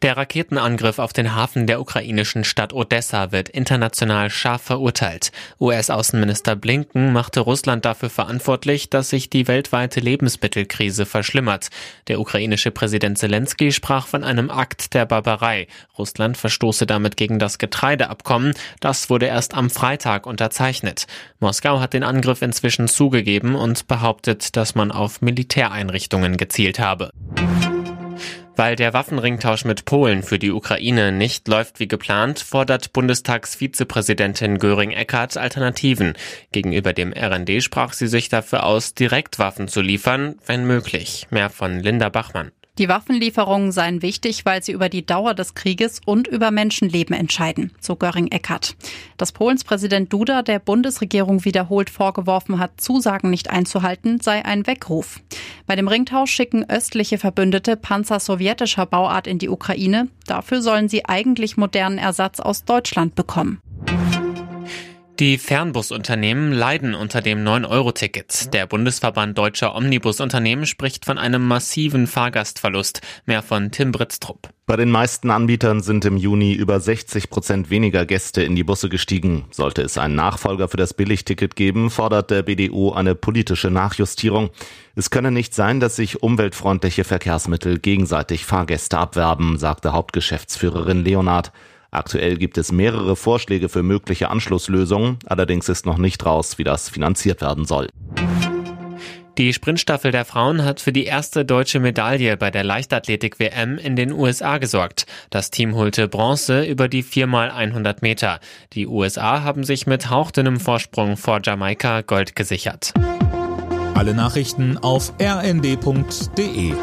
Der Raketenangriff auf den Hafen der ukrainischen Stadt Odessa wird international scharf verurteilt. US-Außenminister Blinken machte Russland dafür verantwortlich, dass sich die weltweite Lebensmittelkrise verschlimmert. Der ukrainische Präsident Zelensky sprach von einem Akt der Barbarei. Russland verstoße damit gegen das Getreideabkommen. Das wurde erst am Freitag unterzeichnet. Moskau hat den Angriff inzwischen zugegeben und behauptet, dass man auf Militäreinrichtungen gezielt habe. Weil der Waffenringtausch mit Polen für die Ukraine nicht läuft wie geplant, fordert Bundestagsvizepräsidentin Göring-Eckardt Alternativen. Gegenüber dem RND sprach sie sich dafür aus, direkt Waffen zu liefern, wenn möglich. Mehr von Linda Bachmann. Die Waffenlieferungen seien wichtig, weil sie über die Dauer des Krieges und über Menschenleben entscheiden, so Göring-Eckardt. Dass Polens Präsident Duda der Bundesregierung wiederholt vorgeworfen hat, Zusagen nicht einzuhalten, sei ein Weckruf. Bei dem Ringtausch schicken östliche Verbündete Panzer sowjetischer Bauart in die Ukraine. Dafür sollen sie eigentlich modernen Ersatz aus Deutschland bekommen. Die Fernbusunternehmen leiden unter dem 9-Euro-Ticket. Der Bundesverband deutscher Omnibusunternehmen spricht von einem massiven Fahrgastverlust. Mehr von Tim Britztrup. Bei den meisten Anbietern sind im Juni über 60 Prozent weniger Gäste in die Busse gestiegen. Sollte es einen Nachfolger für das Billigticket geben, fordert der BDU eine politische Nachjustierung. Es könne nicht sein, dass sich umweltfreundliche Verkehrsmittel gegenseitig Fahrgäste abwerben, sagte Hauptgeschäftsführerin Leonard. Aktuell gibt es mehrere Vorschläge für mögliche Anschlusslösungen, allerdings ist noch nicht raus, wie das finanziert werden soll. Die Sprintstaffel der Frauen hat für die erste deutsche Medaille bei der Leichtathletik-WM in den USA gesorgt. Das Team holte Bronze über die 4x100 Meter. Die USA haben sich mit hauchdünnem Vorsprung vor Jamaika Gold gesichert. Alle Nachrichten auf rnd.de